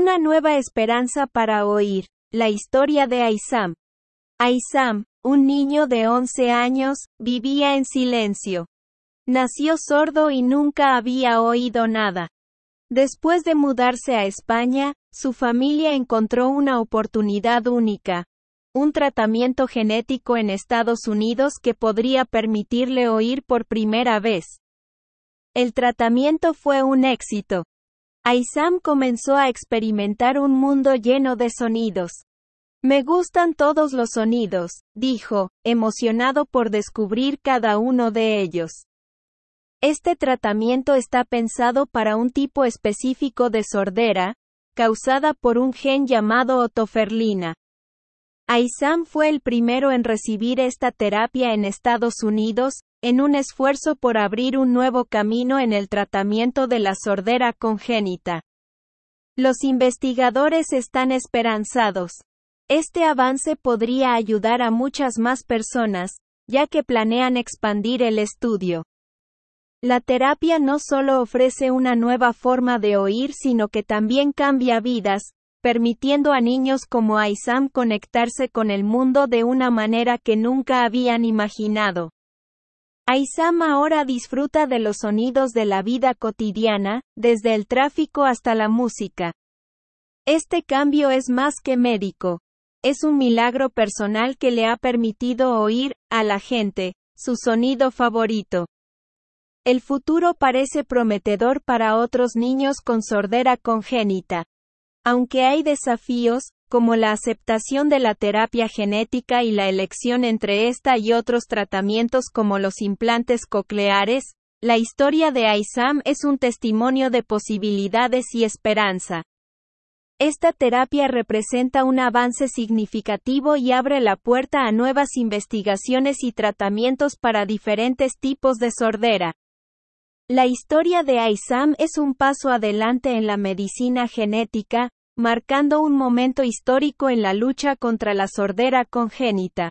Una nueva esperanza para oír. La historia de Aizam. Aizam, un niño de 11 años, vivía en silencio. Nació sordo y nunca había oído nada. Después de mudarse a España, su familia encontró una oportunidad única. Un tratamiento genético en Estados Unidos que podría permitirle oír por primera vez. El tratamiento fue un éxito. Aizam comenzó a experimentar un mundo lleno de sonidos. Me gustan todos los sonidos, dijo, emocionado por descubrir cada uno de ellos. Este tratamiento está pensado para un tipo específico de sordera, causada por un gen llamado otoferlina. Aizam fue el primero en recibir esta terapia en Estados Unidos, en un esfuerzo por abrir un nuevo camino en el tratamiento de la sordera congénita. Los investigadores están esperanzados. Este avance podría ayudar a muchas más personas, ya que planean expandir el estudio. La terapia no solo ofrece una nueva forma de oír, sino que también cambia vidas, permitiendo a niños como Aizam conectarse con el mundo de una manera que nunca habían imaginado. Aizam ahora disfruta de los sonidos de la vida cotidiana, desde el tráfico hasta la música. Este cambio es más que médico. Es un milagro personal que le ha permitido oír, a la gente, su sonido favorito. El futuro parece prometedor para otros niños con sordera congénita. Aunque hay desafíos, como la aceptación de la terapia genética y la elección entre esta y otros tratamientos como los implantes cocleares, la historia de Aizam es un testimonio de posibilidades y esperanza. Esta terapia representa un avance significativo y abre la puerta a nuevas investigaciones y tratamientos para diferentes tipos de sordera. La historia de Aizam es un paso adelante en la medicina genética, marcando un momento histórico en la lucha contra la sordera congénita.